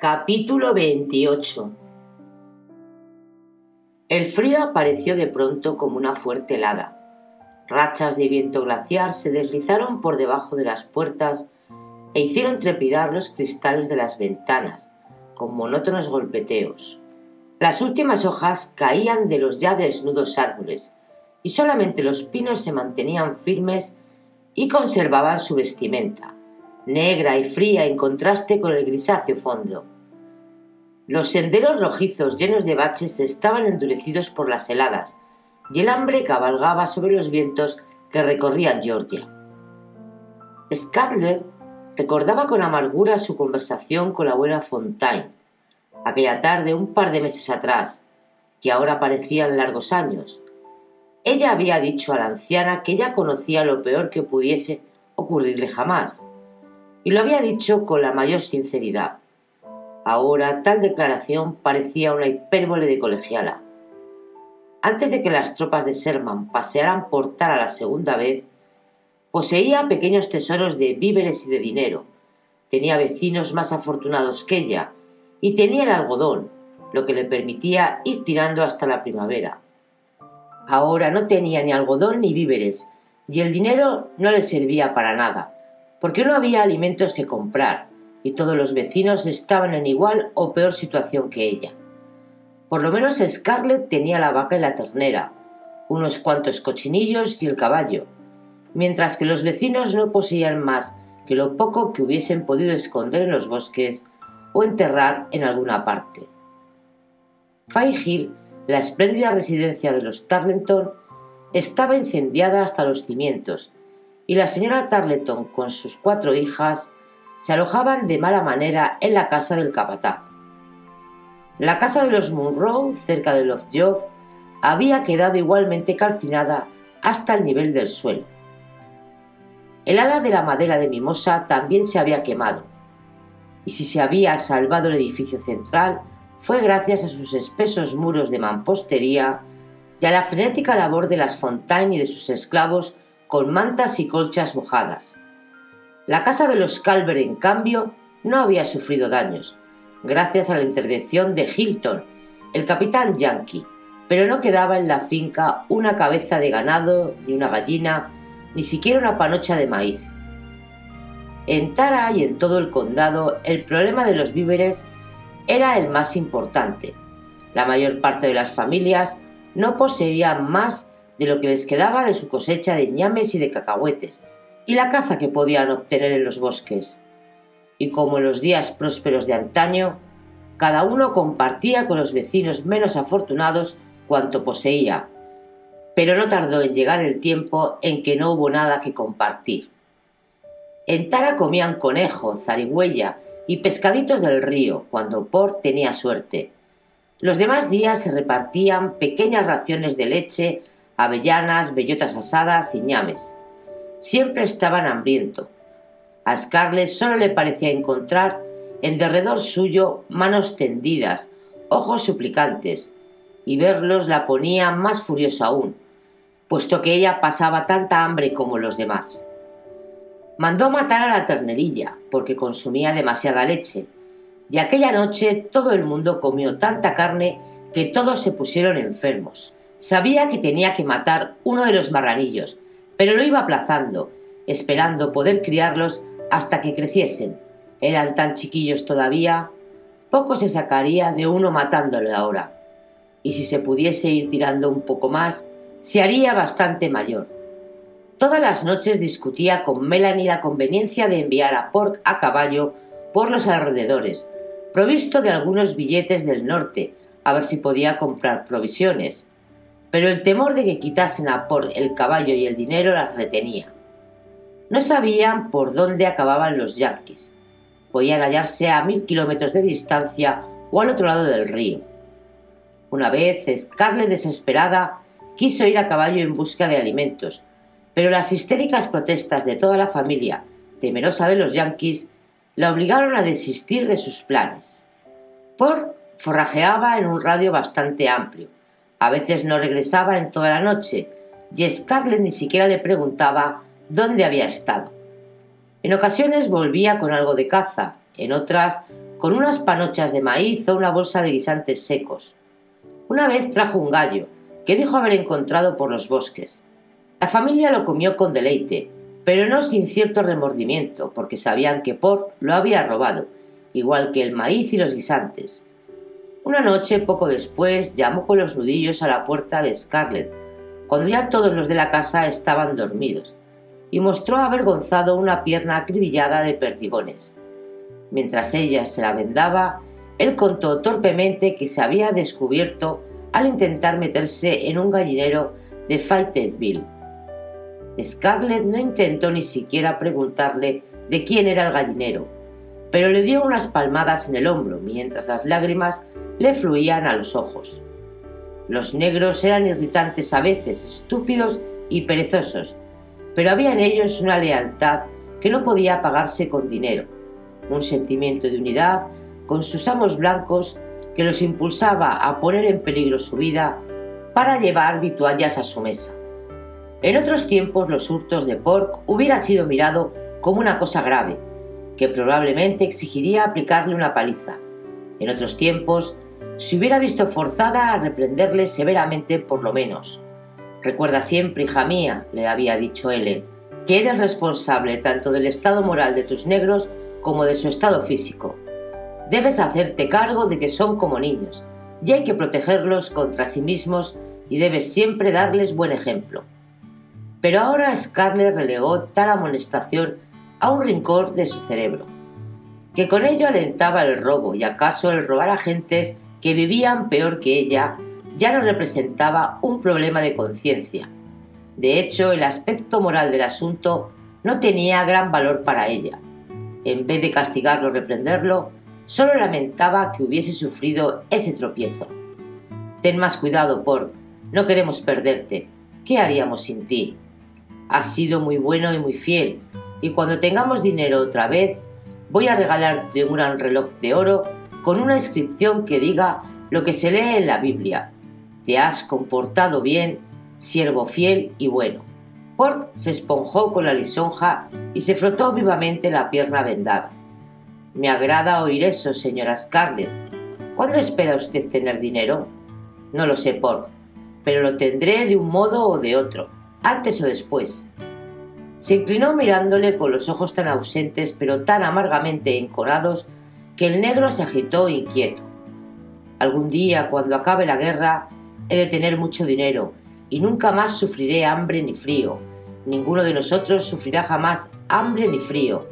Capítulo 28 El frío apareció de pronto como una fuerte helada. Rachas de viento glaciar se deslizaron por debajo de las puertas e hicieron trepidar los cristales de las ventanas con monótonos golpeteos. Las últimas hojas caían de los ya desnudos árboles y solamente los pinos se mantenían firmes y conservaban su vestimenta, negra y fría en contraste con el grisáceo fondo. Los senderos rojizos llenos de baches estaban endurecidos por las heladas, y el hambre cabalgaba sobre los vientos que recorrían Georgia. Scadler recordaba con amargura su conversación con la abuela Fontaine, aquella tarde un par de meses atrás, que ahora parecían largos años, ella había dicho a la anciana que ella conocía lo peor que pudiese ocurrirle jamás, y lo había dicho con la mayor sinceridad. Ahora tal declaración parecía una hipérbole de colegiala. Antes de que las tropas de Sherman pasearan por Tara la segunda vez, poseía pequeños tesoros de víveres y de dinero, tenía vecinos más afortunados que ella, y tenía el algodón, lo que le permitía ir tirando hasta la primavera. Ahora no tenía ni algodón ni víveres, y el dinero no le servía para nada, porque no había alimentos que comprar, y todos los vecinos estaban en igual o peor situación que ella. Por lo menos Scarlett tenía la vaca y la ternera, unos cuantos cochinillos y el caballo, mientras que los vecinos no poseían más que lo poco que hubiesen podido esconder en los bosques o enterrar en alguna parte. Hill la espléndida residencia de los Tarleton estaba incendiada hasta los cimientos, y la señora Tarleton con sus cuatro hijas se alojaban de mala manera en la casa del capataz. La casa de los Munro, cerca de Lovejoy, había quedado igualmente calcinada hasta el nivel del suelo. El ala de la madera de mimosa también se había quemado, y si se había salvado el edificio central, fue gracias a sus espesos muros de mampostería y a la frenética labor de las Fontaine y de sus esclavos con mantas y colchas mojadas. La casa de los Calver, en cambio, no había sufrido daños, gracias a la intervención de Hilton, el capitán Yankee, pero no quedaba en la finca una cabeza de ganado, ni una gallina, ni siquiera una panocha de maíz. En Tara y en todo el condado el problema de los víveres era el más importante. La mayor parte de las familias no poseían más de lo que les quedaba de su cosecha de ñames y de cacahuetes, y la caza que podían obtener en los bosques. Y como en los días prósperos de antaño, cada uno compartía con los vecinos menos afortunados cuanto poseía. Pero no tardó en llegar el tiempo en que no hubo nada que compartir. En Tara comían conejo, zarigüeya y pescaditos del río, cuando Port tenía suerte. Los demás días se repartían pequeñas raciones de leche, avellanas, bellotas asadas y ñames. Siempre estaban hambriento. A Scarlett solo le parecía encontrar en derredor suyo manos tendidas, ojos suplicantes, y verlos la ponía más furiosa aún, puesto que ella pasaba tanta hambre como los demás. Mandó matar a la ternerilla porque consumía demasiada leche, Y aquella noche todo el mundo comió tanta carne que todos se pusieron enfermos. Sabía que tenía que matar uno de los marranillos, pero lo iba aplazando, esperando poder criarlos hasta que creciesen. Eran tan chiquillos todavía. Poco se sacaría de uno matándolo ahora. Y si se pudiese ir tirando un poco más, se haría bastante mayor. Todas las noches discutía con Melanie la conveniencia de enviar a Pork a caballo por los alrededores, provisto de algunos billetes del norte, a ver si podía comprar provisiones. Pero el temor de que quitasen a Pork el caballo y el dinero las retenía. No sabían por dónde acababan los yanquis. Podían hallarse a mil kilómetros de distancia o al otro lado del río. Una vez, Scarlett, desesperada, quiso ir a caballo en busca de alimentos, pero las histéricas protestas de toda la familia, temerosa de los yanquis, la obligaron a desistir de sus planes. Por forrajeaba en un radio bastante amplio. A veces no regresaba en toda la noche, y Scarlett ni siquiera le preguntaba dónde había estado. En ocasiones volvía con algo de caza, en otras con unas panochas de maíz o una bolsa de guisantes secos. Una vez trajo un gallo, que dijo haber encontrado por los bosques. La familia lo comió con deleite, pero no sin cierto remordimiento, porque sabían que Por lo había robado, igual que el maíz y los guisantes. Una noche, poco después, llamó con los nudillos a la puerta de Scarlett, cuando ya todos los de la casa estaban dormidos, y mostró avergonzado una pierna acribillada de perdigones. Mientras ella se la vendaba, él contó torpemente que se había descubierto al intentar meterse en un gallinero de Fayetteville. Scarlett no intentó ni siquiera preguntarle de quién era el gallinero, pero le dio unas palmadas en el hombro mientras las lágrimas le fluían a los ojos. Los negros eran irritantes a veces, estúpidos y perezosos, pero había en ellos una lealtad que no podía pagarse con dinero, un sentimiento de unidad con sus amos blancos que los impulsaba a poner en peligro su vida para llevar vituallas a su mesa. En otros tiempos los hurtos de Pork hubiera sido mirado como una cosa grave, que probablemente exigiría aplicarle una paliza. En otros tiempos se hubiera visto forzada a reprenderle severamente por lo menos, Recuerda siempre, hija mía, le había dicho Ellen, que eres responsable tanto del estado moral de tus negros como de su estado físico. Debes hacerte cargo de que son como niños, y hay que protegerlos contra sí mismos y debes siempre darles buen ejemplo. Pero ahora Scarlett relegó tal amonestación a un rincón de su cerebro, que con ello alentaba el robo y acaso el robar a gentes que vivían peor que ella ya no representaba un problema de conciencia. De hecho, el aspecto moral del asunto no tenía gran valor para ella. En vez de castigarlo o reprenderlo, solo lamentaba que hubiese sufrido ese tropiezo. Ten más cuidado, por no queremos perderte. ¿Qué haríamos sin ti? Has sido muy bueno y muy fiel, y cuando tengamos dinero otra vez, voy a regalarte un gran reloj de oro con una inscripción que diga lo que se lee en la Biblia te has comportado bien, siervo fiel y bueno. Pork se esponjó con la lisonja y se frotó vivamente la pierna vendada. Me agrada oír eso, señora Scarlett. ¿Cuándo espera usted tener dinero? No lo sé, Pork, pero lo tendré de un modo o de otro, antes o después. Se inclinó mirándole con los ojos tan ausentes pero tan amargamente enconados que el negro se agitó inquieto. Algún día, cuando acabe la guerra, He de tener mucho dinero y nunca más sufriré hambre ni frío. Ninguno de nosotros sufrirá jamás hambre ni frío.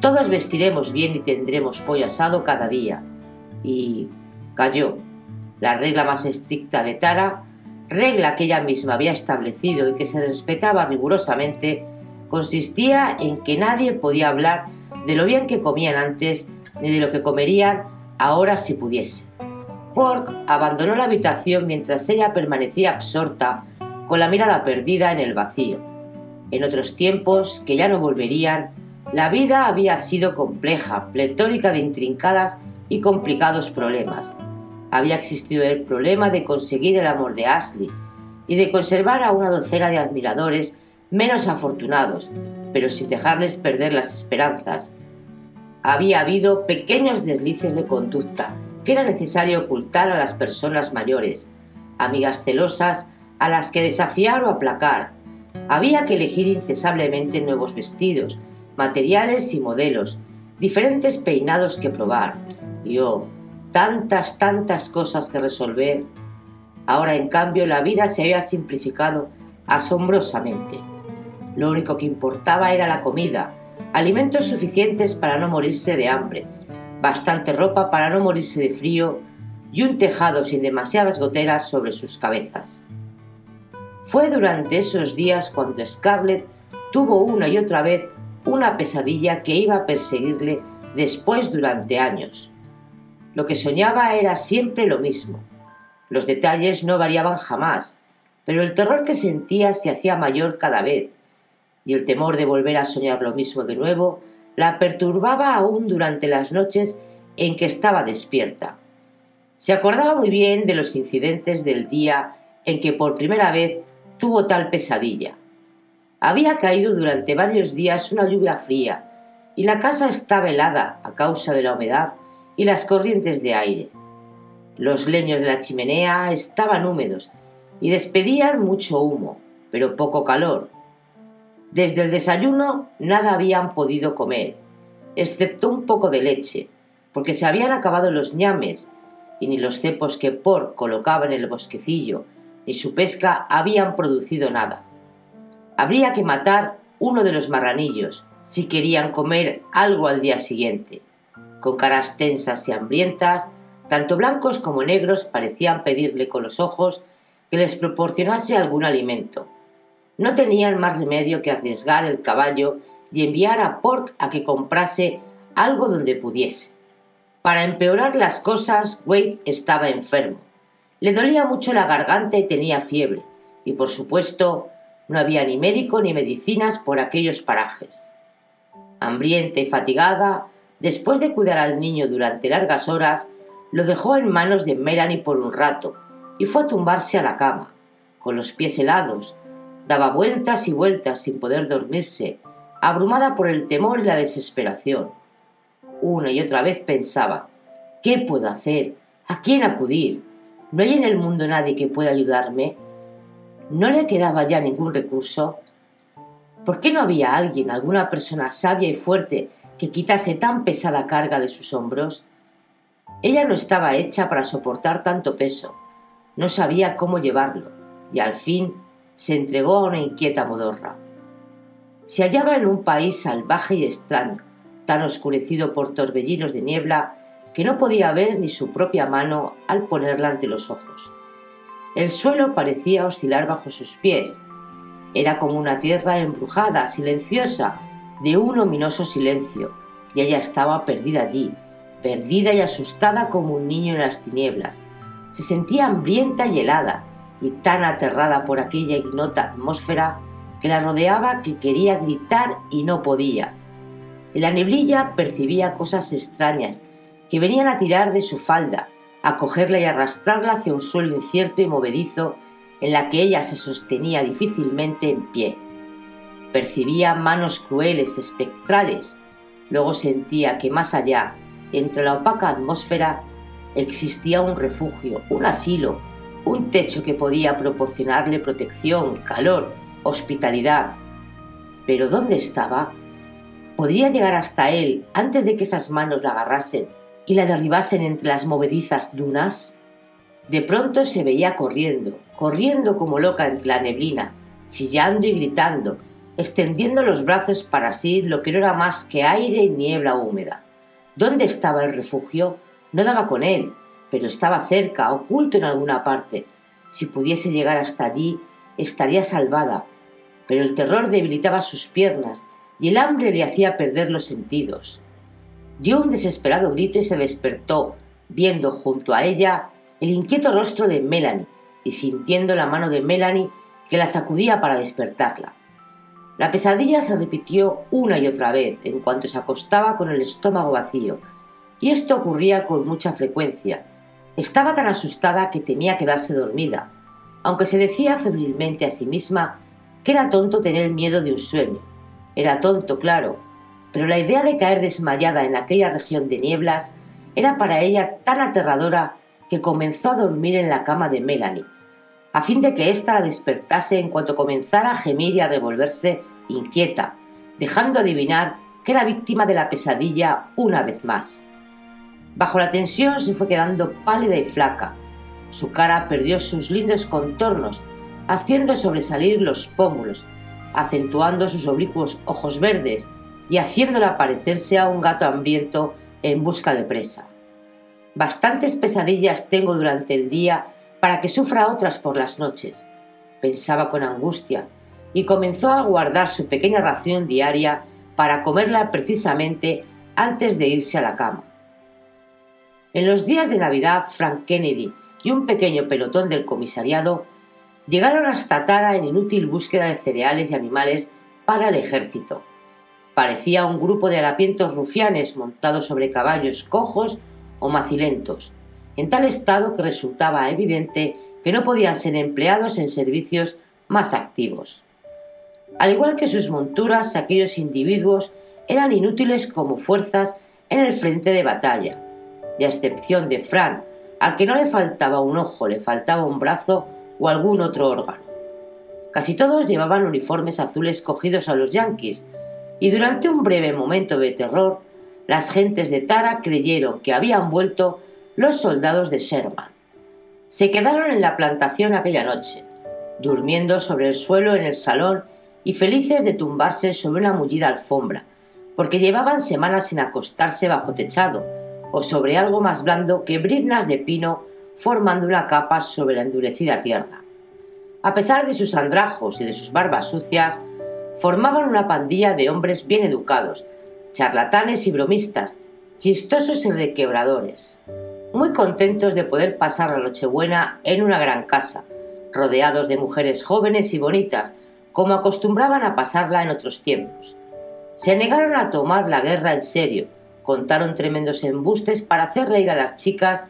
Todos vestiremos bien y tendremos pollo asado cada día. Y cayó. La regla más estricta de Tara, regla que ella misma había establecido y que se respetaba rigurosamente, consistía en que nadie podía hablar de lo bien que comían antes ni de lo que comerían ahora si pudiese. Pork abandonó la habitación mientras ella permanecía absorta, con la mirada perdida en el vacío. En otros tiempos, que ya no volverían, la vida había sido compleja, pletórica de intrincadas y complicados problemas. Había existido el problema de conseguir el amor de Ashley y de conservar a una docena de admiradores menos afortunados, pero sin dejarles perder las esperanzas. Había habido pequeños deslices de conducta que era necesario ocultar a las personas mayores, amigas celosas a las que desafiar o aplacar. Había que elegir incesablemente nuevos vestidos, materiales y modelos, diferentes peinados que probar. Y oh, tantas, tantas cosas que resolver. Ahora, en cambio, la vida se había simplificado asombrosamente. Lo único que importaba era la comida, alimentos suficientes para no morirse de hambre, bastante ropa para no morirse de frío y un tejado sin demasiadas goteras sobre sus cabezas. Fue durante esos días cuando Scarlett tuvo una y otra vez una pesadilla que iba a perseguirle después durante años. Lo que soñaba era siempre lo mismo. Los detalles no variaban jamás, pero el terror que sentía se hacía mayor cada vez, y el temor de volver a soñar lo mismo de nuevo la perturbaba aún durante las noches en que estaba despierta. Se acordaba muy bien de los incidentes del día en que por primera vez tuvo tal pesadilla. Había caído durante varios días una lluvia fría y la casa estaba helada a causa de la humedad y las corrientes de aire. Los leños de la chimenea estaban húmedos y despedían mucho humo, pero poco calor. Desde el desayuno nada habían podido comer, excepto un poco de leche, porque se habían acabado los ñames y ni los cepos que Por colocaba en el bosquecillo ni su pesca habían producido nada. Habría que matar uno de los marranillos si querían comer algo al día siguiente. Con caras tensas y hambrientas, tanto blancos como negros parecían pedirle con los ojos que les proporcionase algún alimento. No tenían más remedio que arriesgar el caballo y enviar a Pork a que comprase algo donde pudiese. Para empeorar las cosas, Wade estaba enfermo. Le dolía mucho la garganta y tenía fiebre, y por supuesto no había ni médico ni medicinas por aquellos parajes. Hambrienta y fatigada, después de cuidar al niño durante largas horas, lo dejó en manos de Melanie por un rato y fue a tumbarse a la cama, con los pies helados, daba vueltas y vueltas sin poder dormirse, abrumada por el temor y la desesperación. Una y otra vez pensaba, ¿qué puedo hacer? ¿A quién acudir? ¿No hay en el mundo nadie que pueda ayudarme? ¿No le quedaba ya ningún recurso? ¿Por qué no había alguien, alguna persona sabia y fuerte, que quitase tan pesada carga de sus hombros? Ella no estaba hecha para soportar tanto peso, no sabía cómo llevarlo, y al fin se entregó a una inquieta modorra. Se hallaba en un país salvaje y extraño, tan oscurecido por torbellinos de niebla que no podía ver ni su propia mano al ponerla ante los ojos. El suelo parecía oscilar bajo sus pies. Era como una tierra embrujada, silenciosa, de un ominoso silencio, y ella estaba perdida allí, perdida y asustada como un niño en las tinieblas. Se sentía hambrienta y helada, y tan aterrada por aquella ignota atmósfera que la rodeaba que quería gritar y no podía. En la neblilla percibía cosas extrañas que venían a tirar de su falda, a cogerla y arrastrarla hacia un suelo incierto y movedizo en la que ella se sostenía difícilmente en pie. Percibía manos crueles, espectrales. Luego sentía que más allá, entre la opaca atmósfera, existía un refugio, un asilo, un techo que podía proporcionarle protección, calor, hospitalidad. Pero ¿dónde estaba? ¿Podría llegar hasta él antes de que esas manos la agarrasen y la derribasen entre las movedizas dunas? De pronto se veía corriendo, corriendo como loca entre la neblina, chillando y gritando, extendiendo los brazos para sí lo que no era más que aire y niebla húmeda. ¿Dónde estaba el refugio? No daba con él, pero estaba cerca, oculto en alguna parte. Si pudiese llegar hasta allí, estaría salvada. Pero el terror debilitaba sus piernas y el hambre le hacía perder los sentidos. Dio un desesperado grito y se despertó, viendo junto a ella el inquieto rostro de Melanie y sintiendo la mano de Melanie que la sacudía para despertarla. La pesadilla se repitió una y otra vez en cuanto se acostaba con el estómago vacío, y esto ocurría con mucha frecuencia. Estaba tan asustada que temía quedarse dormida, aunque se decía febrilmente a sí misma que era tonto tener miedo de un sueño. Era tonto, claro, pero la idea de caer desmayada en aquella región de nieblas era para ella tan aterradora que comenzó a dormir en la cama de Melanie, a fin de que ésta la despertase en cuanto comenzara a gemir y a revolverse inquieta, dejando adivinar que era víctima de la pesadilla una vez más. Bajo la tensión se fue quedando pálida y flaca. Su cara perdió sus lindos contornos, haciendo sobresalir los pómulos, acentuando sus oblicuos ojos verdes y haciéndola parecerse a un gato hambriento en busca de presa. Bastantes pesadillas tengo durante el día para que sufra otras por las noches, pensaba con angustia, y comenzó a guardar su pequeña ración diaria para comerla precisamente antes de irse a la cama. En los días de Navidad, Frank Kennedy y un pequeño pelotón del comisariado llegaron hasta Tara en inútil búsqueda de cereales y animales para el ejército. Parecía un grupo de harapientos rufianes montados sobre caballos cojos o macilentos, en tal estado que resultaba evidente que no podían ser empleados en servicios más activos. Al igual que sus monturas, aquellos individuos eran inútiles como fuerzas en el frente de batalla, y a excepción de Fran, al que no le faltaba un ojo, le faltaba un brazo o algún otro órgano. Casi todos llevaban uniformes azules cogidos a los yanquis, y durante un breve momento de terror, las gentes de Tara creyeron que habían vuelto los soldados de Sherman. Se quedaron en la plantación aquella noche, durmiendo sobre el suelo en el salón y felices de tumbarse sobre una mullida alfombra, porque llevaban semanas sin acostarse bajo techado, o sobre algo más blando que briznas de pino formando una capa sobre la endurecida tierra. A pesar de sus andrajos y de sus barbas sucias, formaban una pandilla de hombres bien educados, charlatanes y bromistas, chistosos y requebradores, muy contentos de poder pasar la Nochebuena en una gran casa, rodeados de mujeres jóvenes y bonitas, como acostumbraban a pasarla en otros tiempos. Se negaron a tomar la guerra en serio, contaron tremendos embustes para hacer reír a las chicas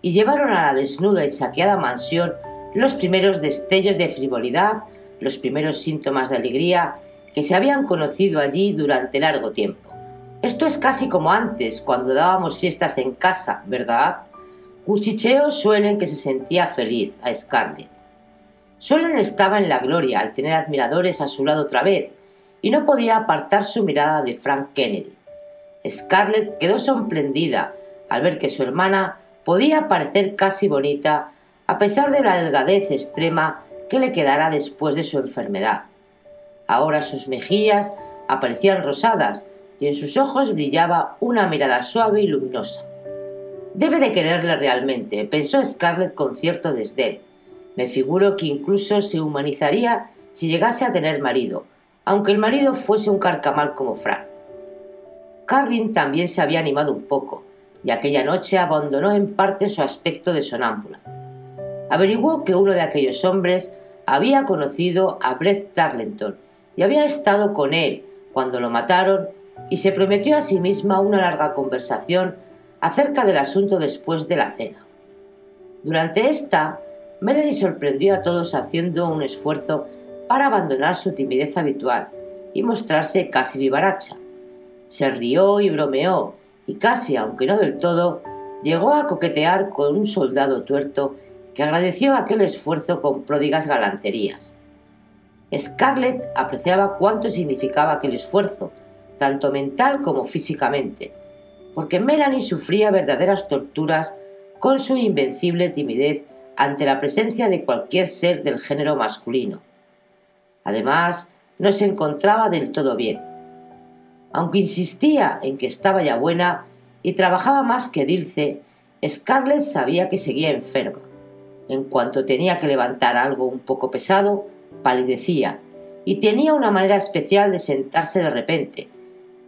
y llevaron a la desnuda y saqueada mansión los primeros destellos de frivolidad, los primeros síntomas de alegría que se habían conocido allí durante largo tiempo. Esto es casi como antes, cuando dábamos fiestas en casa, ¿verdad? Cuchicheo suelen que se sentía feliz a Scarlett. Suelen estaba en la gloria al tener admiradores a su lado otra vez, y no podía apartar su mirada de Frank Kennedy. Scarlett quedó sorprendida al ver que su hermana podía parecer casi bonita a pesar de la delgadez extrema que le quedara después de su enfermedad. Ahora sus mejillas aparecían rosadas y en sus ojos brillaba una mirada suave y luminosa. Debe de quererle realmente, pensó Scarlett con cierto desdén. Me figuro que incluso se humanizaría si llegase a tener marido, aunque el marido fuese un carcamal como Frank. Carlin también se había animado un poco, y aquella noche abandonó en parte su aspecto de sonámbula. Averiguó que uno de aquellos hombres había conocido a Brett Tarleton y había estado con él cuando lo mataron y se prometió a sí misma una larga conversación acerca del asunto después de la cena. Durante esta, Melanie sorprendió a todos haciendo un esfuerzo para abandonar su timidez habitual y mostrarse casi vivaracha. Se rió y bromeó, y casi, aunque no del todo, llegó a coquetear con un soldado tuerto que agradeció aquel esfuerzo con pródigas galanterías. Scarlett apreciaba cuánto significaba aquel esfuerzo, tanto mental como físicamente, porque Melanie sufría verdaderas torturas con su invencible timidez ante la presencia de cualquier ser del género masculino. Además, no se encontraba del todo bien. Aunque insistía en que estaba ya buena y trabajaba más que Dilce, Scarlett sabía que seguía enferma. En cuanto tenía que levantar algo un poco pesado, palidecía y tenía una manera especial de sentarse de repente,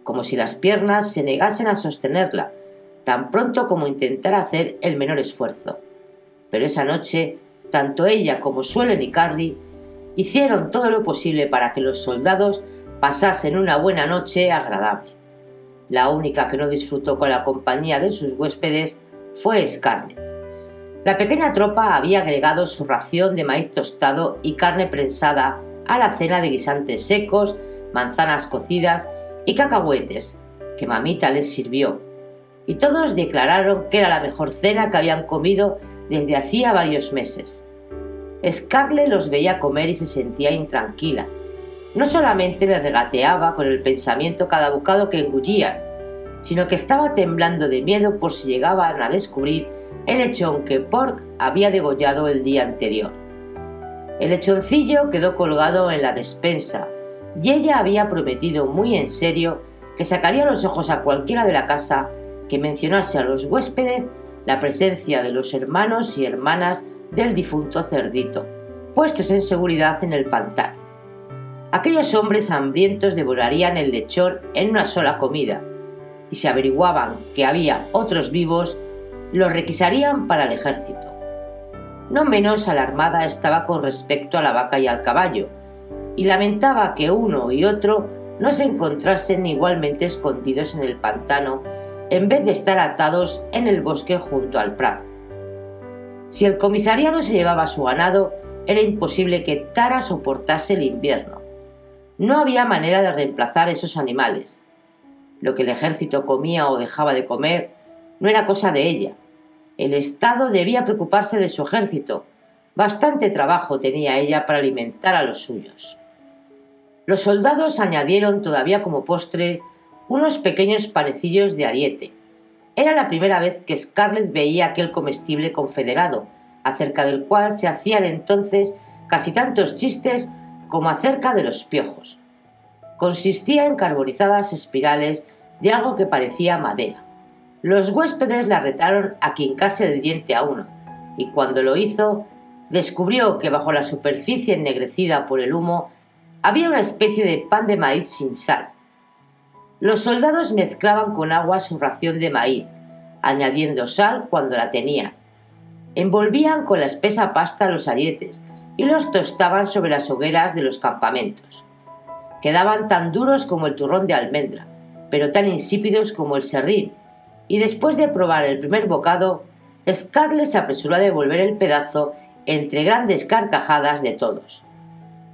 como si las piernas se negasen a sostenerla, tan pronto como intentara hacer el menor esfuerzo. Pero esa noche, tanto ella como Suelen y Carrie hicieron todo lo posible para que los soldados pasasen una buena noche agradable. La única que no disfrutó con la compañía de sus huéspedes fue Scarlett. La pequeña tropa había agregado su ración de maíz tostado y carne prensada a la cena de guisantes secos, manzanas cocidas y cacahuetes que mamita les sirvió, y todos declararon que era la mejor cena que habían comido desde hacía varios meses. Scarlett los veía comer y se sentía intranquila. No solamente le regateaba con el pensamiento cada bocado que engullían, sino que estaba temblando de miedo por si llegaban a descubrir el lechón que Pork había degollado el día anterior. El lechoncillo quedó colgado en la despensa y ella había prometido muy en serio que sacaría los ojos a cualquiera de la casa que mencionase a los huéspedes la presencia de los hermanos y hermanas del difunto cerdito, puestos en seguridad en el pantano. Aquellos hombres hambrientos devorarían el lechón en una sola comida, y si averiguaban que había otros vivos, los requisarían para el ejército. No menos alarmada estaba con respecto a la vaca y al caballo, y lamentaba que uno y otro no se encontrasen igualmente escondidos en el pantano en vez de estar atados en el bosque junto al prado. Si el comisariado se llevaba su ganado, era imposible que Tara soportase el invierno. No había manera de reemplazar esos animales. Lo que el ejército comía o dejaba de comer no era cosa de ella. El Estado debía preocuparse de su ejército. Bastante trabajo tenía ella para alimentar a los suyos. Los soldados añadieron todavía como postre unos pequeños parecillos de ariete. Era la primera vez que Scarlett veía aquel comestible confederado, acerca del cual se hacían entonces casi tantos chistes como acerca de los piojos. Consistía en carbonizadas espirales de algo que parecía madera. Los huéspedes la retaron a que hincase el diente a uno, y cuando lo hizo, descubrió que bajo la superficie ennegrecida por el humo había una especie de pan de maíz sin sal. Los soldados mezclaban con agua su ración de maíz, añadiendo sal cuando la tenían. Envolvían con la espesa pasta los arietes y los tostaban sobre las hogueras de los campamentos. Quedaban tan duros como el turrón de almendra, pero tan insípidos como el serrín, y después de probar el primer bocado, Scarlett se apresuró a devolver el pedazo entre grandes carcajadas de todos.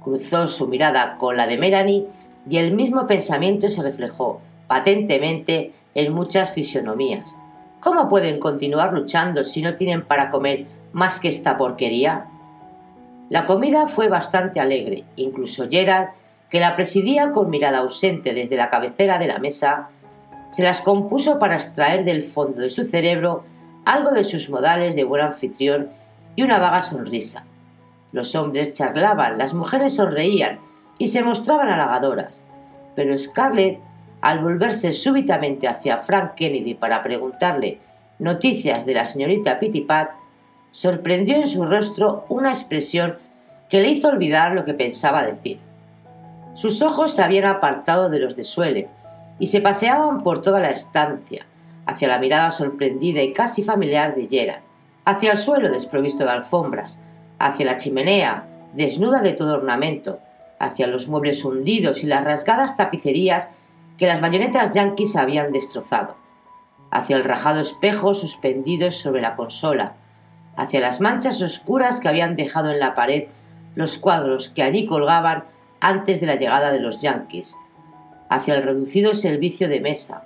Cruzó su mirada con la de Melanie y el mismo pensamiento se reflejó patentemente en muchas fisionomías. ¿Cómo pueden continuar luchando si no tienen para comer más que esta porquería? La comida fue bastante alegre, incluso Gerald que la presidía con mirada ausente desde la cabecera de la mesa, se las compuso para extraer del fondo de su cerebro algo de sus modales de buen anfitrión y una vaga sonrisa. Los hombres charlaban, las mujeres sonreían y se mostraban halagadoras, pero Scarlett, al volverse súbitamente hacia Frank Kennedy para preguntarle noticias de la señorita Pittipat, sorprendió en su rostro una expresión que le hizo olvidar lo que pensaba decir. Sus ojos se habían apartado de los de Suele y se paseaban por toda la estancia, hacia la mirada sorprendida y casi familiar de Gerard, hacia el suelo desprovisto de alfombras, hacia la chimenea, desnuda de todo ornamento, hacia los muebles hundidos y las rasgadas tapicerías que las bayonetas yanquis habían destrozado, hacia el rajado espejo suspendido sobre la consola, hacia las manchas oscuras que habían dejado en la pared los cuadros que allí colgaban antes de la llegada de los yanquis, hacia el reducido servicio de mesa,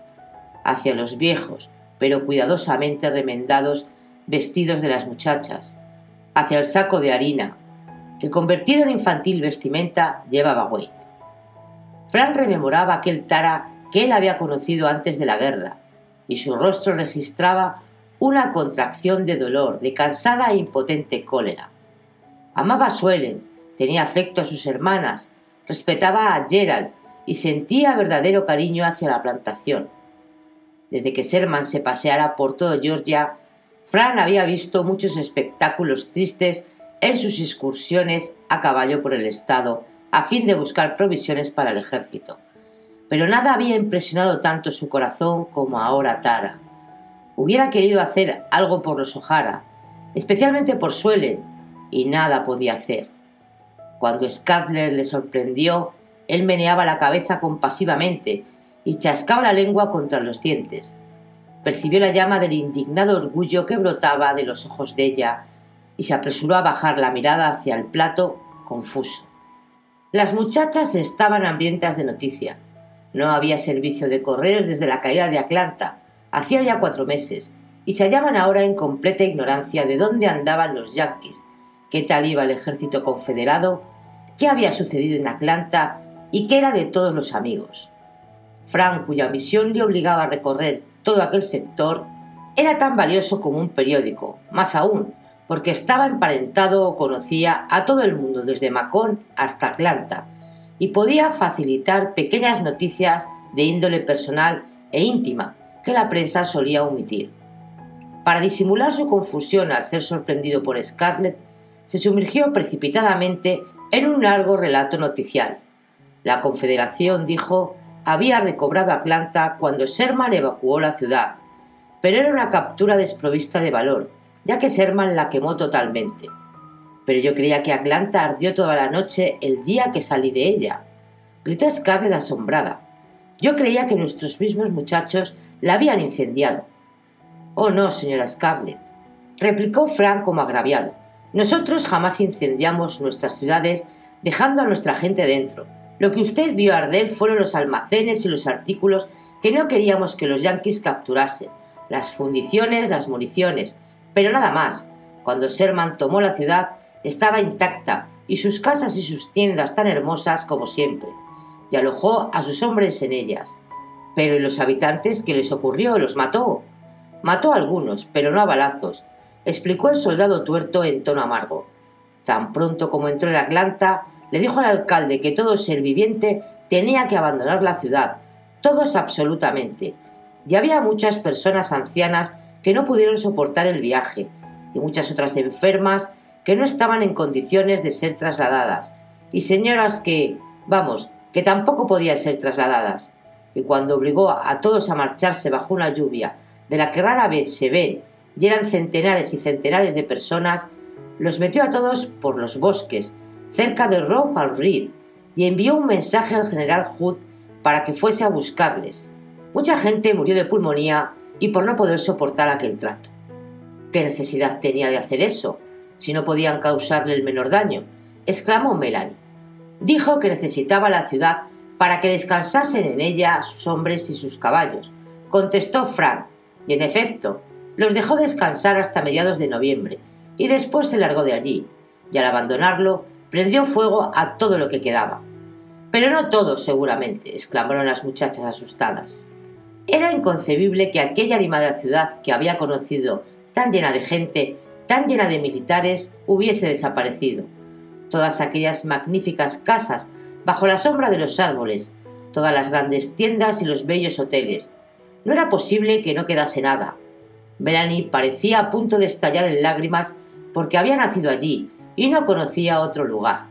hacia los viejos, pero cuidadosamente remendados vestidos de las muchachas, hacia el saco de harina, que convertido en infantil vestimenta llevaba Wade. Fran rememoraba aquel Tara que él había conocido antes de la guerra, y su rostro registraba una contracción de dolor, de cansada e impotente cólera. Amaba a Suelen, tenía afecto a sus hermanas, respetaba a Gerald y sentía verdadero cariño hacia la plantación. Desde que Sherman se paseara por todo Georgia, Fran había visto muchos espectáculos tristes en sus excursiones a caballo por el estado, a fin de buscar provisiones para el ejército. Pero nada había impresionado tanto su corazón como ahora Tara. Hubiera querido hacer algo por los O'Hara, especialmente por Suelen, y nada podía hacer. Cuando Scadler le sorprendió, él meneaba la cabeza compasivamente y chascaba la lengua contra los dientes. Percibió la llama del indignado orgullo que brotaba de los ojos de ella y se apresuró a bajar la mirada hacia el plato, confuso. Las muchachas estaban hambrientas de noticia. No había servicio de correos desde la caída de Atlanta, hacía ya cuatro meses, y se hallaban ahora en completa ignorancia de dónde andaban los yanquis, qué tal iba el ejército confederado, qué había sucedido en Atlanta y qué era de todos los amigos. Frank, cuya misión le obligaba a recorrer todo aquel sector, era tan valioso como un periódico, más aún, porque estaba emparentado o conocía a todo el mundo desde Macón hasta Atlanta, y podía facilitar pequeñas noticias de índole personal e íntima que la prensa solía omitir. Para disimular su confusión al ser sorprendido por Scarlett, se sumergió precipitadamente en un largo relato noticial. La Confederación, dijo, había recobrado Atlanta cuando Sherman evacuó la ciudad, pero era una captura desprovista de valor, ya que Sherman la quemó totalmente. Pero yo creía que Atlanta ardió toda la noche el día que salí de ella. Gritó Scarlett asombrada. Yo creía que nuestros mismos muchachos la habían incendiado. Oh no, señora Scarlett, replicó Frank como agraviado. Nosotros jamás incendiamos nuestras ciudades dejando a nuestra gente dentro. Lo que usted vio arder fueron los almacenes y los artículos que no queríamos que los yanquis capturasen, las fundiciones, las municiones, pero nada más. Cuando Sherman tomó la ciudad, estaba intacta y sus casas y sus tiendas tan hermosas como siempre, y alojó a sus hombres en ellas. Pero ¿y los habitantes qué les ocurrió? ¿Los mató? Mató a algunos, pero no a balazos, explicó el soldado tuerto en tono amargo. Tan pronto como entró en Atlanta, le dijo al alcalde que todo ser viviente tenía que abandonar la ciudad, todos absolutamente. Y había muchas personas ancianas que no pudieron soportar el viaje, y muchas otras enfermas que no estaban en condiciones de ser trasladadas, y señoras que, vamos, que tampoco podían ser trasladadas. Y cuando obligó a todos a marcharse bajo una lluvia de la que rara vez se ven y eran centenares y centenares de personas, los metió a todos por los bosques, cerca de Rowan Reed, y envió un mensaje al general Hood para que fuese a buscarles. Mucha gente murió de pulmonía y por no poder soportar aquel trato. ¿Qué necesidad tenía de hacer eso, si no podían causarle el menor daño? exclamó Melanie. Dijo que necesitaba la ciudad para que descansasen en ella sus hombres y sus caballos, contestó Frank, y en efecto, los dejó descansar hasta mediados de noviembre, y después se largó de allí, y al abandonarlo, prendió fuego a todo lo que quedaba. Pero no todos, seguramente, exclamaron las muchachas asustadas. Era inconcebible que aquella animada ciudad que había conocido, tan llena de gente, tan llena de militares, hubiese desaparecido. Todas aquellas magníficas casas, bajo la sombra de los árboles, todas las grandes tiendas y los bellos hoteles, no era posible que no quedase nada. Melanie parecía a punto de estallar en lágrimas porque había nacido allí y no conocía otro lugar.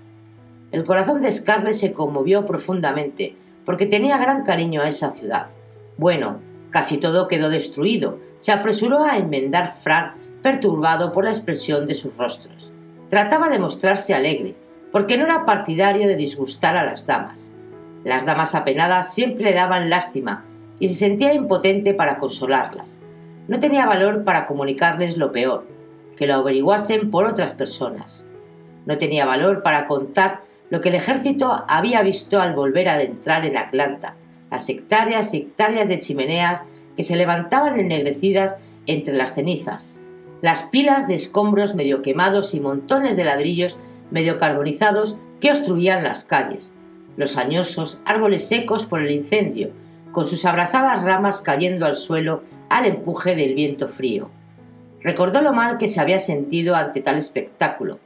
El corazón de Scarlett se conmovió profundamente porque tenía gran cariño a esa ciudad. Bueno, casi todo quedó destruido, se apresuró a enmendar Frank perturbado por la expresión de sus rostros. Trataba de mostrarse alegre, porque no era partidario de disgustar a las damas. Las damas apenadas siempre le daban lástima y se sentía impotente para consolarlas. No tenía valor para comunicarles lo peor, que lo averiguasen por otras personas. No tenía valor para contar lo que el ejército había visto al volver al entrar en Atlanta, las hectáreas y hectáreas de chimeneas que se levantaban ennegrecidas entre las cenizas, las pilas de escombros medio quemados y montones de ladrillos medio carbonizados que obstruían las calles, los añosos árboles secos por el incendio, con sus abrasadas ramas cayendo al suelo al empuje del viento frío. Recordó lo mal que se había sentido ante tal espectáculo.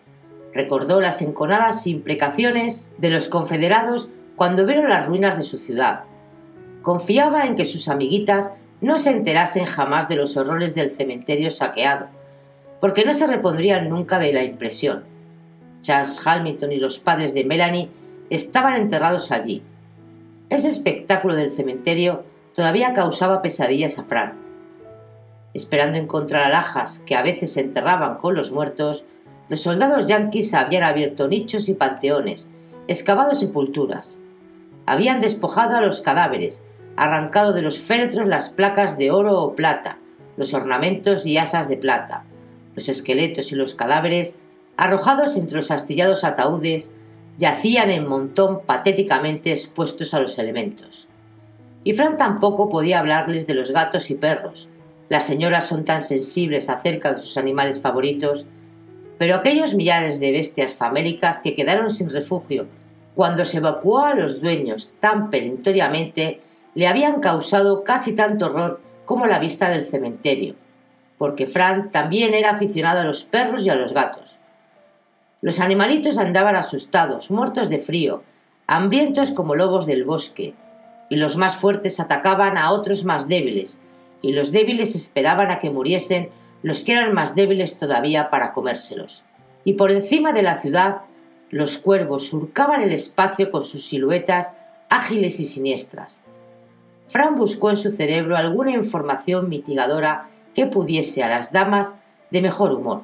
Recordó las enconadas imprecaciones de los confederados cuando vieron las ruinas de su ciudad. Confiaba en que sus amiguitas no se enterasen jamás de los horrores del cementerio saqueado, porque no se repondrían nunca de la impresión. Charles Hamilton y los padres de Melanie estaban enterrados allí, ese espectáculo del cementerio todavía causaba pesadillas a Fran. Esperando encontrar alhajas que a veces se enterraban con los muertos, los soldados yanquis habían abierto nichos y panteones, excavado sepulturas. Habían despojado a los cadáveres, arrancado de los féretros las placas de oro o plata, los ornamentos y asas de plata, los esqueletos y los cadáveres arrojados entre los astillados ataúdes yacían en montón patéticamente expuestos a los elementos. y Fran tampoco podía hablarles de los gatos y perros. Las señoras son tan sensibles acerca de sus animales favoritos, pero aquellos millares de bestias famélicas que quedaron sin refugio cuando se evacuó a los dueños tan perentoriamente le habían causado casi tanto horror como la vista del cementerio, porque Fran también era aficionado a los perros y a los gatos. Los animalitos andaban asustados, muertos de frío, hambrientos como lobos del bosque, y los más fuertes atacaban a otros más débiles, y los débiles esperaban a que muriesen los que eran más débiles todavía para comérselos. Y por encima de la ciudad, los cuervos surcaban el espacio con sus siluetas ágiles y siniestras. Fran buscó en su cerebro alguna información mitigadora que pudiese a las damas de mejor humor.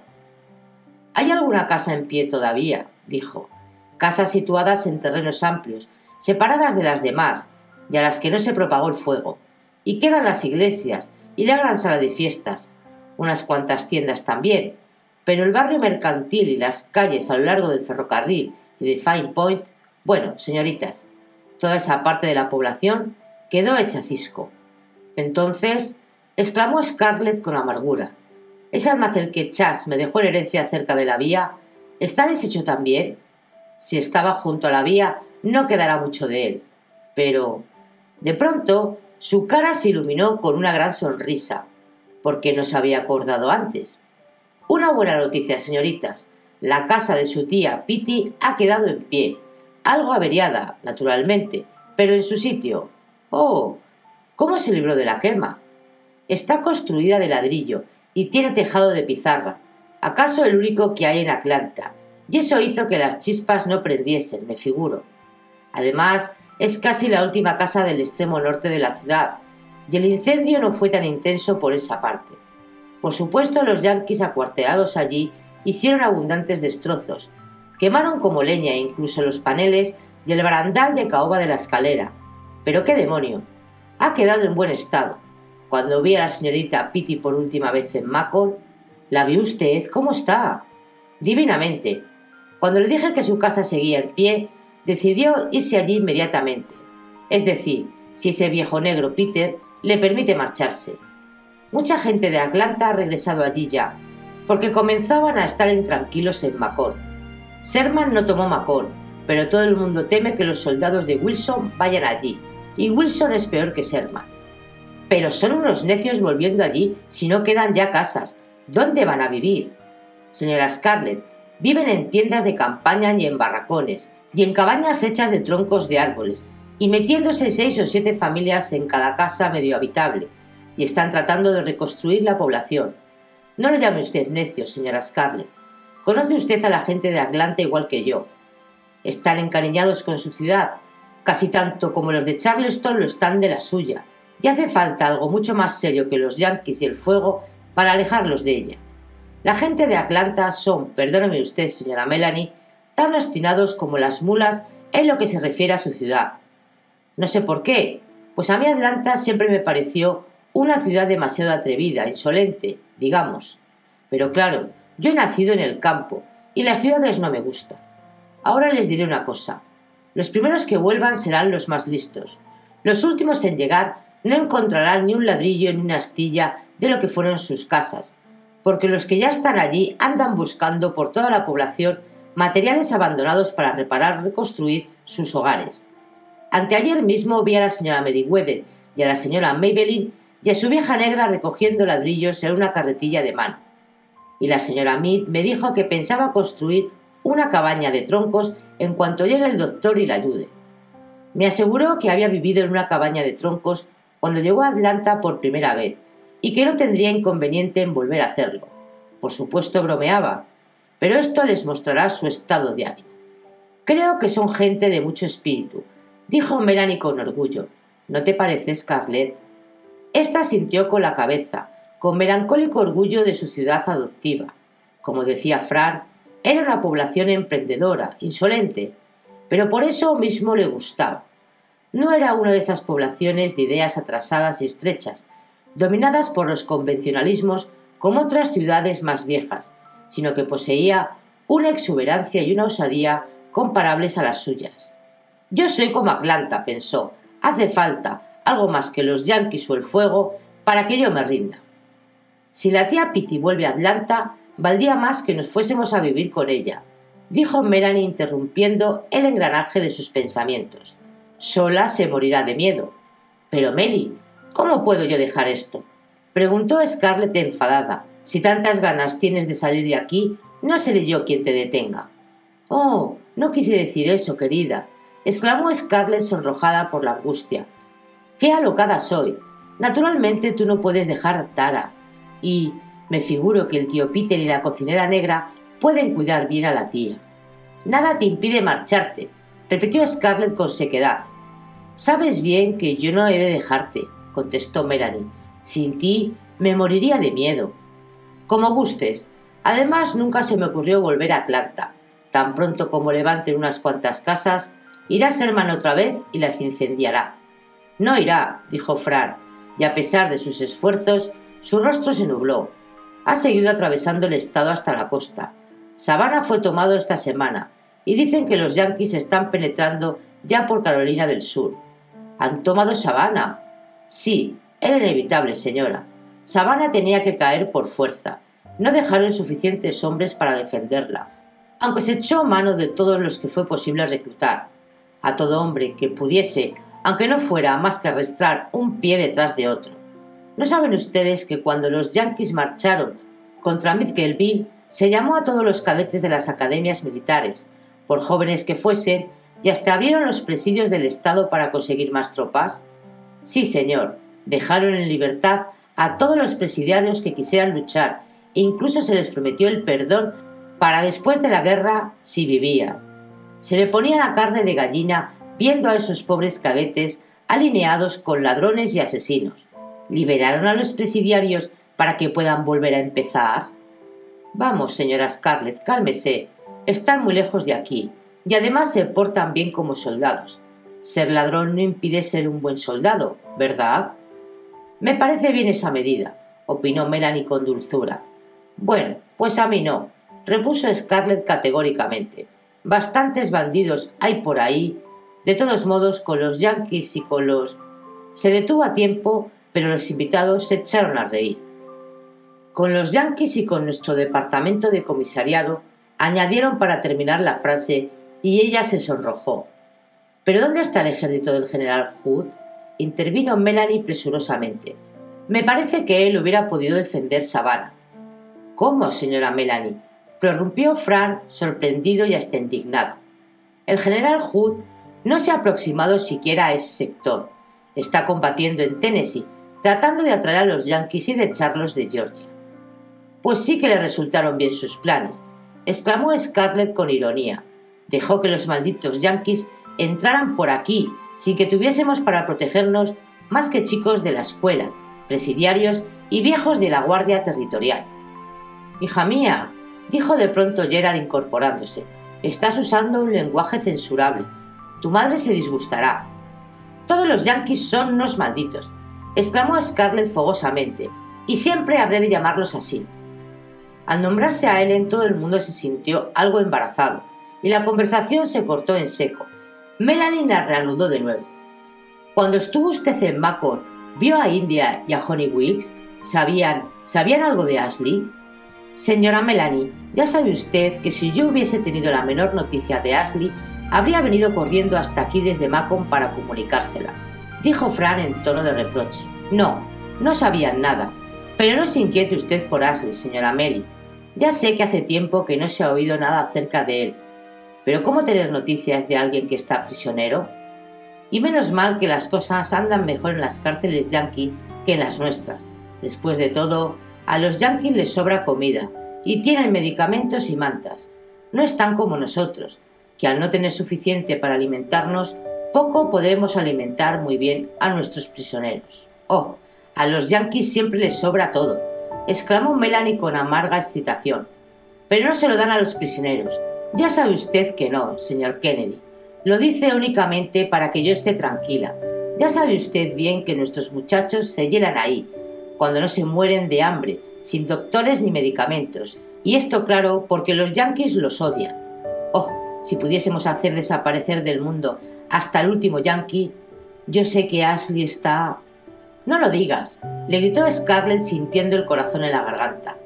¿Hay alguna casa en pie todavía? dijo. Casas situadas en terrenos amplios, separadas de las demás, y a las que no se propagó el fuego. Y quedan las iglesias y la gran sala de fiestas, unas cuantas tiendas también, pero el barrio mercantil y las calles a lo largo del ferrocarril y de Fine Point, bueno, señoritas, toda esa parte de la población quedó hecha cisco. Entonces, exclamó Scarlett con amargura, ese almacén que Chas me dejó en herencia cerca de la vía, ¿está deshecho también? Si estaba junto a la vía, no quedará mucho de él. Pero, de pronto, su cara se iluminó con una gran sonrisa, porque no se había acordado antes. Una buena noticia, señoritas. La casa de su tía Pitty ha quedado en pie, algo averiada, naturalmente, pero en su sitio. Oh. ¿Cómo se libró de la quema? Está construida de ladrillo y tiene tejado de pizarra, acaso el único que hay en Atlanta, y eso hizo que las chispas no prendiesen, me figuro. Además, es casi la última casa del extremo norte de la ciudad, y el incendio no fue tan intenso por esa parte. Por supuesto, los yanquis acuartelados allí hicieron abundantes destrozos, quemaron como leña incluso los paneles y el barandal de caoba de la escalera. Pero qué demonio, ha quedado en buen estado. Cuando vi a la señorita Pitty por última vez en Macon, ¿la vi usted? ¿Cómo está? Divinamente. Cuando le dije que su casa seguía en pie, decidió irse allí inmediatamente. Es decir, si ese viejo negro Peter le permite marcharse. Mucha gente de Atlanta ha regresado allí ya, porque comenzaban a estar intranquilos en Macon. Sherman no tomó Macon, pero todo el mundo teme que los soldados de Wilson vayan allí, y Wilson es peor que Sherman. Pero son unos necios volviendo allí si no quedan ya casas. ¿Dónde van a vivir? Señora Scarlett, viven en tiendas de campaña y en barracones, y en cabañas hechas de troncos de árboles, y metiéndose seis o siete familias en cada casa medio habitable, y están tratando de reconstruir la población. No lo llame usted necio, señora Scarlett. Conoce usted a la gente de Atlanta igual que yo. Están encariñados con su ciudad, casi tanto como los de Charleston lo están de la suya, y hace falta algo mucho más serio que los yanquis y el fuego para alejarlos de ella. La gente de Atlanta son, perdóneme usted, señora Melanie, tan obstinados como las mulas en lo que se refiere a su ciudad. No sé por qué, pues a mí Atlanta siempre me pareció una ciudad demasiado atrevida, insolente, digamos. Pero claro, yo he nacido en el campo y las ciudades no me gustan. Ahora les diré una cosa. Los primeros que vuelvan serán los más listos. Los últimos en llegar no encontrarán ni un ladrillo ni una astilla de lo que fueron sus casas, porque los que ya están allí andan buscando por toda la población materiales abandonados para reparar reconstruir sus hogares. Anteayer mismo vi a la señora Meriwether y a la señora Maybelline y a su vieja negra recogiendo ladrillos en una carretilla de mano. Y la señora Mead me dijo que pensaba construir una cabaña de troncos en cuanto llegue el doctor y la ayude. Me aseguró que había vivido en una cabaña de troncos cuando llegó a Atlanta por primera vez y que no tendría inconveniente en volver a hacerlo. Por supuesto bromeaba, pero esto les mostrará su estado de ánimo. Creo que son gente de mucho espíritu, dijo Melanie con orgullo. ¿No te parece, Scarlett? Esta sintió con la cabeza, con melancólico orgullo de su ciudad adoptiva. Como decía Fran, era una población emprendedora, insolente, pero por eso mismo le gustaba. No era una de esas poblaciones de ideas atrasadas y estrechas, dominadas por los convencionalismos como otras ciudades más viejas, sino que poseía una exuberancia y una osadía comparables a las suyas. Yo soy como Atlanta, pensó. Hace falta algo más que los yanquis o el fuego para que yo me rinda. Si la tía Pitty vuelve a Atlanta, valdría más que nos fuésemos a vivir con ella, dijo Melanie interrumpiendo el engranaje de sus pensamientos. Sola se morirá de miedo. Pero Meli, ¿cómo puedo yo dejar esto? preguntó Scarlett enfadada. Si tantas ganas tienes de salir de aquí, no seré yo quien te detenga. Oh, no quise decir eso, querida, exclamó Scarlett sonrojada por la angustia. ¡Qué alocada soy! Naturalmente tú no puedes dejar Tara. Y me figuro que el tío Peter y la cocinera negra pueden cuidar bien a la tía. Nada te impide marcharte, repitió Scarlett con sequedad. Sabes bien que yo no he de dejarte, contestó Melanie. Sin ti me moriría de miedo. Como gustes. Además, nunca se me ocurrió volver a Atlanta. Tan pronto como levanten unas cuantas casas, irá Serman otra vez y las incendiará. No irá, dijo Fran, y a pesar de sus esfuerzos, su rostro se nubló. Ha seguido atravesando el estado hasta la costa. Savannah fue tomado esta semana, y dicen que los yanquis están penetrando ya por Carolina del Sur. ¿Han tomado Savannah? Sí, era inevitable, señora. Savannah tenía que caer por fuerza. No dejaron suficientes hombres para defenderla, aunque se echó mano de todos los que fue posible reclutar. A todo hombre que pudiese, aunque no fuera más que arrastrar un pie detrás de otro. ¿No saben ustedes que cuando los yanquis marcharon contra Midgelville, se llamó a todos los cadetes de las academias militares, por jóvenes que fuesen, y hasta abrieron los presidios del Estado para conseguir más tropas? Sí, señor, dejaron en libertad a todos los presidiarios que quisieran luchar e incluso se les prometió el perdón para después de la guerra si vivían. Se le ponía la carne de gallina viendo a esos pobres cadetes alineados con ladrones y asesinos. ¿Liberaron a los presidiarios para que puedan volver a empezar? Vamos, señora Scarlett, cálmese. Están muy lejos de aquí, y además se portan bien como soldados. Ser ladrón no impide ser un buen soldado, ¿verdad? Me parece bien esa medida, opinó Melanie con dulzura. Bueno, pues a mí no, repuso Scarlett categóricamente. Bastantes bandidos hay por ahí. De todos modos, con los yanquis y con los... Se detuvo a tiempo, pero los invitados se echaron a reír. Con los yanquis y con nuestro departamento de comisariado, añadieron para terminar la frase, y ella se sonrojó. ¿Pero dónde está el ejército del general Hood? intervino Melanie presurosamente. Me parece que él hubiera podido defender Savannah. ¿Cómo, señora Melanie? prorrumpió Fran, sorprendido y hasta indignado. El general Hood no se ha aproximado siquiera a ese sector. Está combatiendo en Tennessee, tratando de atraer a los yanquis y de echarlos de Georgia. Pues sí que le resultaron bien sus planes, exclamó Scarlett con ironía. Dejó que los malditos yanquis entraran por aquí sin que tuviésemos para protegernos más que chicos de la escuela, presidiarios y viejos de la Guardia Territorial. Hija mía, dijo de pronto Gerard incorporándose, estás usando un lenguaje censurable. Tu madre se disgustará. Todos los yanquis son unos malditos, exclamó Scarlett fogosamente, y siempre habré de llamarlos así. Al nombrarse a Ellen todo el mundo se sintió algo embarazado, y la conversación se cortó en seco. Melanie la reanudó de nuevo. Cuando estuvo usted en Macon, ¿vio a India y a Honey Wilkes? ¿Sabían, ¿Sabían algo de Ashley? Señora Melanie, ya sabe usted que si yo hubiese tenido la menor noticia de Ashley, habría venido corriendo hasta aquí desde Macon para comunicársela, dijo Fran en tono de reproche. No, no sabían nada. Pero no se inquiete usted por Ashley, señora Mary. Ya sé que hace tiempo que no se ha oído nada acerca de él. Pero ¿cómo tener noticias de alguien que está prisionero? Y menos mal que las cosas andan mejor en las cárceles yanqui que en las nuestras. Después de todo, a los yanquis les sobra comida y tienen medicamentos y mantas. No están como nosotros, que al no tener suficiente para alimentarnos, poco podemos alimentar muy bien a nuestros prisioneros. Oh, a los yanquis siempre les sobra todo, exclamó Melanie con amarga excitación. Pero no se lo dan a los prisioneros. Ya sabe usted que no, señor Kennedy. Lo dice únicamente para que yo esté tranquila. Ya sabe usted bien que nuestros muchachos se llenan ahí, cuando no se mueren de hambre, sin doctores ni medicamentos. Y esto claro porque los yanquis los odian. Oh, si pudiésemos hacer desaparecer del mundo hasta el último yanqui. Yo sé que Ashley está... No lo digas, le gritó Scarlett sintiendo el corazón en la garganta.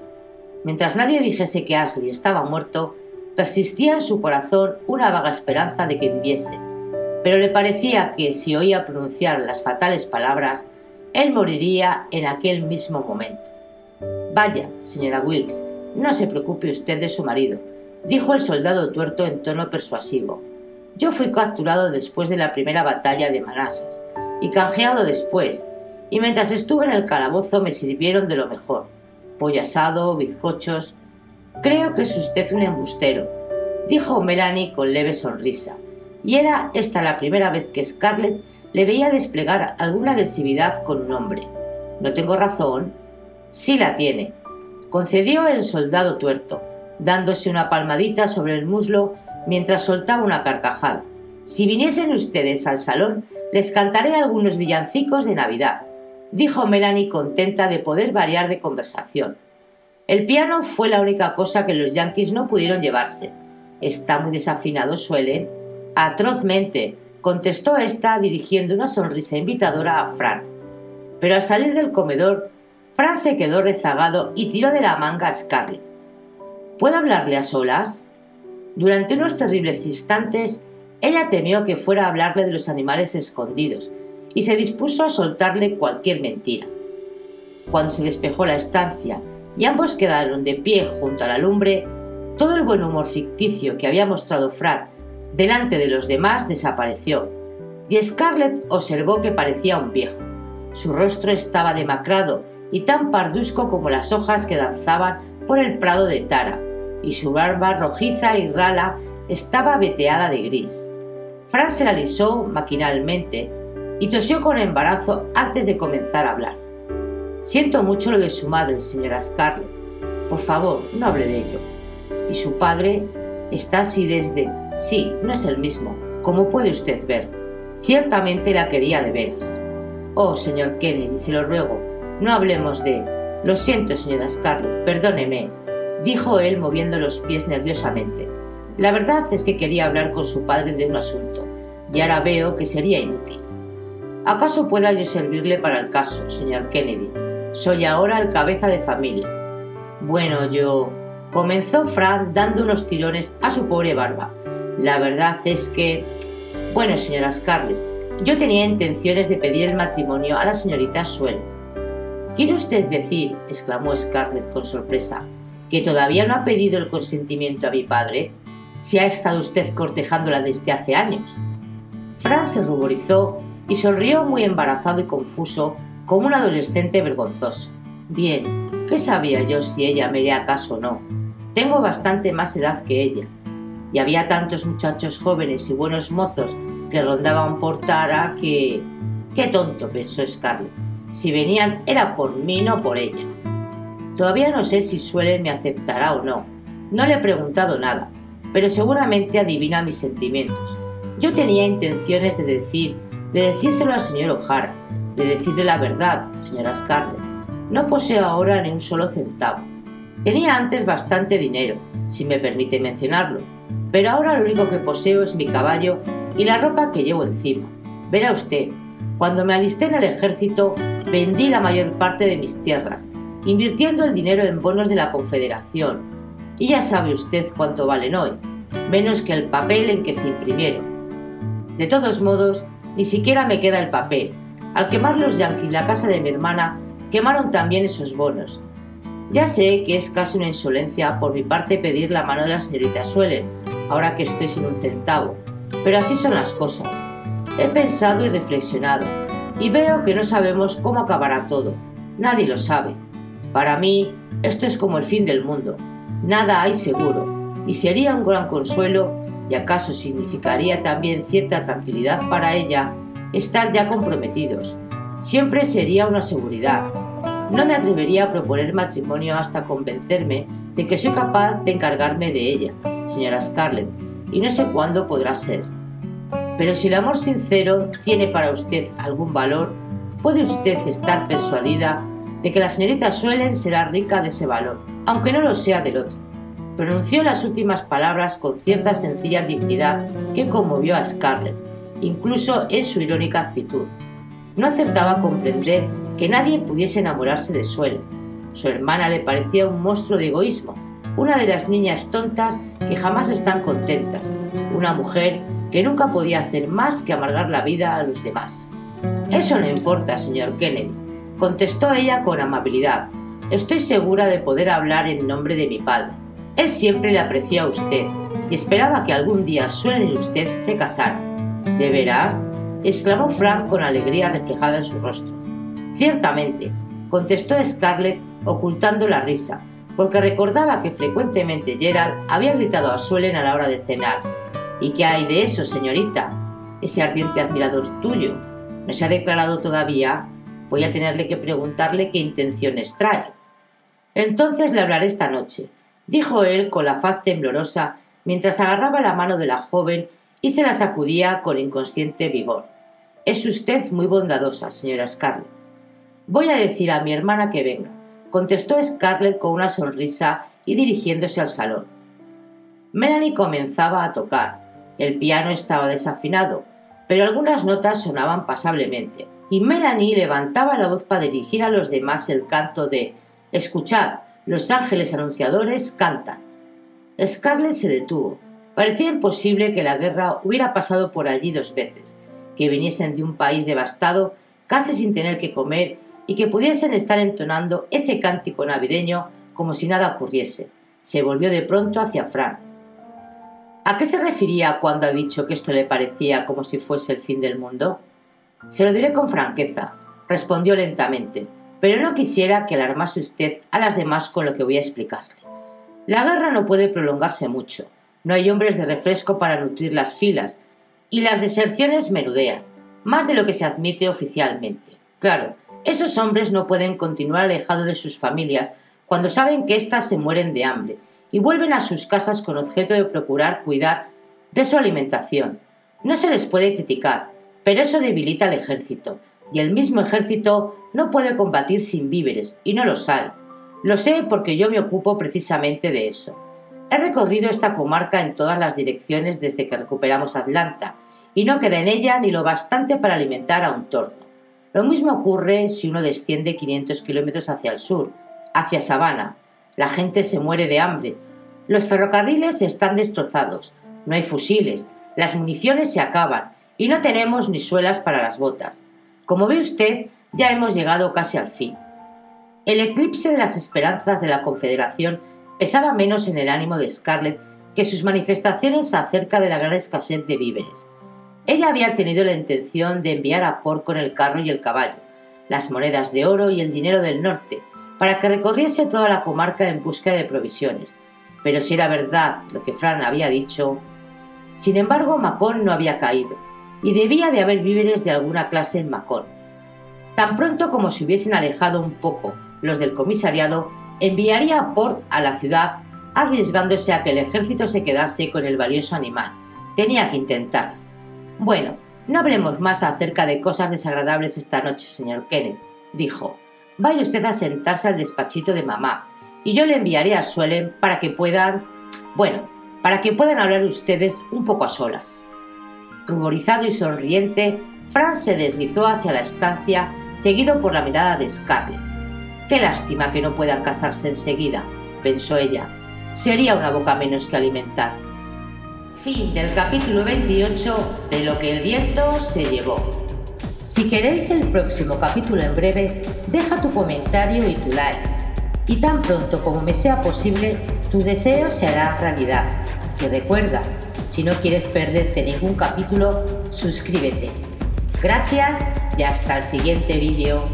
Mientras nadie dijese que Ashley estaba muerto, persistía en su corazón una vaga esperanza de que viviese, pero le parecía que si oía pronunciar las fatales palabras, él moriría en aquel mismo momento. Vaya, señora Wilkes, no se preocupe usted de su marido, dijo el soldado tuerto en tono persuasivo. Yo fui capturado después de la primera batalla de Manassas y canjeado después, y mientras estuve en el calabozo me sirvieron de lo mejor. Pollo asado, bizcochos. Creo que es usted un embustero, dijo Melanie con leve sonrisa, y era esta la primera vez que Scarlett le veía desplegar alguna agresividad con un hombre. ¿No tengo razón? Sí la tiene, concedió el soldado tuerto, dándose una palmadita sobre el muslo mientras soltaba una carcajada. Si viniesen ustedes al salón, les cantaré algunos villancicos de Navidad, dijo Melanie contenta de poder variar de conversación. El piano fue la única cosa que los yankees no pudieron llevarse. Está muy desafinado, suelen. Atrozmente, contestó ésta dirigiendo una sonrisa invitadora a Fran. Pero al salir del comedor, Fran se quedó rezagado y tiró de la manga a Scarlett. ¿Puedo hablarle a solas? Durante unos terribles instantes, ella temió que fuera a hablarle de los animales escondidos y se dispuso a soltarle cualquier mentira. Cuando se despejó la estancia y ambos quedaron de pie junto a la lumbre, todo el buen humor ficticio que había mostrado Fran delante de los demás desapareció, y Scarlett observó que parecía un viejo. Su rostro estaba demacrado y tan pardusco como las hojas que danzaban por el prado de Tara, y su barba rojiza y rala estaba veteada de gris. Fran se la alisó maquinalmente y tosió con embarazo antes de comenzar a hablar. Siento mucho lo de su madre, señora Scarlett. Por favor, no hable de ello. Y su padre está así desde... Sí, no es el mismo, como puede usted ver. Ciertamente la quería de veras. Oh, señor Kennedy, se lo ruego, no hablemos de... Lo siento, señora Scarlett, perdóneme, dijo él moviendo los pies nerviosamente. La verdad es que quería hablar con su padre de un asunto, y ahora veo que sería inútil. ¿Acaso pueda yo servirle para el caso, señor Kennedy? Soy ahora el cabeza de familia. Bueno, yo comenzó Frank dando unos tirones a su pobre barba. La verdad es que... Bueno, señora Scarlett, yo tenía intenciones de pedir el matrimonio a la señorita Suel. ¿Quiere usted decir, exclamó Scarlett con sorpresa, que todavía no ha pedido el consentimiento a mi padre? Si ha estado usted cortejándola desde hace años. Fran se ruborizó y sonrió muy embarazado y confuso como un adolescente vergonzoso. Bien, ¿qué sabía yo si ella me haría caso o no? Tengo bastante más edad que ella. Y había tantos muchachos jóvenes y buenos mozos que rondaban por Tara que... Qué tonto, pensó Scarlett. Si venían era por mí, no por ella. Todavía no sé si Suelen me aceptará o no. No le he preguntado nada, pero seguramente adivina mis sentimientos. Yo tenía intenciones de decir, de decírselo al señor O'Hara, de decirle la verdad, señora Scarlett. No poseo ahora ni un solo centavo. Tenía antes bastante dinero, si me permite mencionarlo, pero ahora lo único que poseo es mi caballo y la ropa que llevo encima. Verá usted, cuando me alisté en el ejército, vendí la mayor parte de mis tierras, invirtiendo el dinero en bonos de la Confederación. Y ya sabe usted cuánto valen hoy, menos que el papel en que se imprimieron. De todos modos, ni siquiera me queda el papel. Al quemar los yanquis la casa de mi hermana, quemaron también esos bonos, ya sé que es casi una insolencia por mi parte pedir la mano de la señorita Suelen, ahora que estoy sin un centavo, pero así son las cosas. He pensado y reflexionado, y veo que no sabemos cómo acabará todo. Nadie lo sabe. Para mí, esto es como el fin del mundo. Nada hay seguro, y sería un gran consuelo, y acaso significaría también cierta tranquilidad para ella, estar ya comprometidos. Siempre sería una seguridad, no me atrevería a proponer matrimonio hasta convencerme de que soy capaz de encargarme de ella, señora Scarlett, y no sé cuándo podrá ser. Pero si el amor sincero tiene para usted algún valor, puede usted estar persuadida de que la señorita Suelen será rica de ese valor, aunque no lo sea del otro. Pronunció las últimas palabras con cierta sencilla dignidad que conmovió a Scarlett, incluso en su irónica actitud. No acertaba a comprender que nadie pudiese enamorarse de Suelen. Su hermana le parecía un monstruo de egoísmo, una de las niñas tontas que jamás están contentas, una mujer que nunca podía hacer más que amargar la vida a los demás. Eso no importa, señor Kennedy, contestó ella con amabilidad. Estoy segura de poder hablar en nombre de mi padre. Él siempre le apreció a usted y esperaba que algún día Suelen y usted se casaran. ¿De veras? exclamó Frank con alegría reflejada en su rostro. Ciertamente, contestó Scarlett ocultando la risa, porque recordaba que frecuentemente Gerald había gritado a Suelen a la hora de cenar. ¿Y qué hay de eso, señorita? Ese ardiente admirador tuyo. ¿No se ha declarado todavía? Voy a tenerle que preguntarle qué intenciones trae. Entonces le hablaré esta noche, dijo él con la faz temblorosa mientras agarraba la mano de la joven y se la sacudía con inconsciente vigor. Es usted muy bondadosa, señora Scarlett. Voy a decir a mi hermana que venga, contestó Scarlett con una sonrisa y dirigiéndose al salón. Melanie comenzaba a tocar. El piano estaba desafinado, pero algunas notas sonaban pasablemente, y Melanie levantaba la voz para dirigir a los demás el canto de Escuchad, los ángeles anunciadores cantan. Scarlett se detuvo. Parecía imposible que la guerra hubiera pasado por allí dos veces, que viniesen de un país devastado, casi sin tener que comer, y que pudiesen estar entonando ese cántico navideño como si nada ocurriese. Se volvió de pronto hacia Frank. ¿A qué se refería cuando ha dicho que esto le parecía como si fuese el fin del mundo? Se lo diré con franqueza, respondió lentamente, pero no quisiera que alarmase usted a las demás con lo que voy a explicarle. La guerra no puede prolongarse mucho. No hay hombres de refresco para nutrir las filas, y las deserciones menudean, más de lo que se admite oficialmente. Claro, esos hombres no pueden continuar alejados de sus familias cuando saben que éstas se mueren de hambre y vuelven a sus casas con objeto de procurar cuidar de su alimentación. No se les puede criticar, pero eso debilita al ejército, y el mismo ejército no puede combatir sin víveres, y no los hay. Lo sé porque yo me ocupo precisamente de eso. He recorrido esta comarca en todas las direcciones desde que recuperamos Atlanta, y no queda en ella ni lo bastante para alimentar a un tordo. Lo mismo ocurre si uno desciende 500 kilómetros hacia el sur, hacia Savannah. La gente se muere de hambre. Los ferrocarriles están destrozados. No hay fusiles. Las municiones se acaban. Y no tenemos ni suelas para las botas. Como ve usted, ya hemos llegado casi al fin. El eclipse de las esperanzas de la Confederación pesaba menos en el ánimo de Scarlett que sus manifestaciones acerca de la gran escasez de víveres. Ella había tenido la intención de enviar a Por con el carro y el caballo, las monedas de oro y el dinero del norte, para que recorriese toda la comarca en busca de provisiones. Pero si era verdad lo que Fran había dicho. Sin embargo, Macón no había caído, y debía de haber víveres de alguna clase en Macón. Tan pronto como se hubiesen alejado un poco los del comisariado, enviaría a Port a la ciudad, arriesgándose a que el ejército se quedase con el valioso animal. Tenía que intentar. Bueno, no hablemos más acerca de cosas desagradables esta noche, señor Kenneth, dijo. Vaya usted a sentarse al despachito de mamá, y yo le enviaré a Suelen para que puedan... Bueno, para que puedan hablar ustedes un poco a solas. Ruborizado y sonriente, Franz se deslizó hacia la estancia, seguido por la mirada de Scarlett. Qué lástima que no puedan casarse enseguida, pensó ella. Sería una boca menos que alimentar. Fin del capítulo 28 de Lo que el viento se llevó. Si queréis el próximo capítulo en breve, deja tu comentario y tu like. Y tan pronto como me sea posible, tus deseos se harán realidad. Y recuerda, si no quieres perderte ningún capítulo, suscríbete. Gracias y hasta el siguiente vídeo.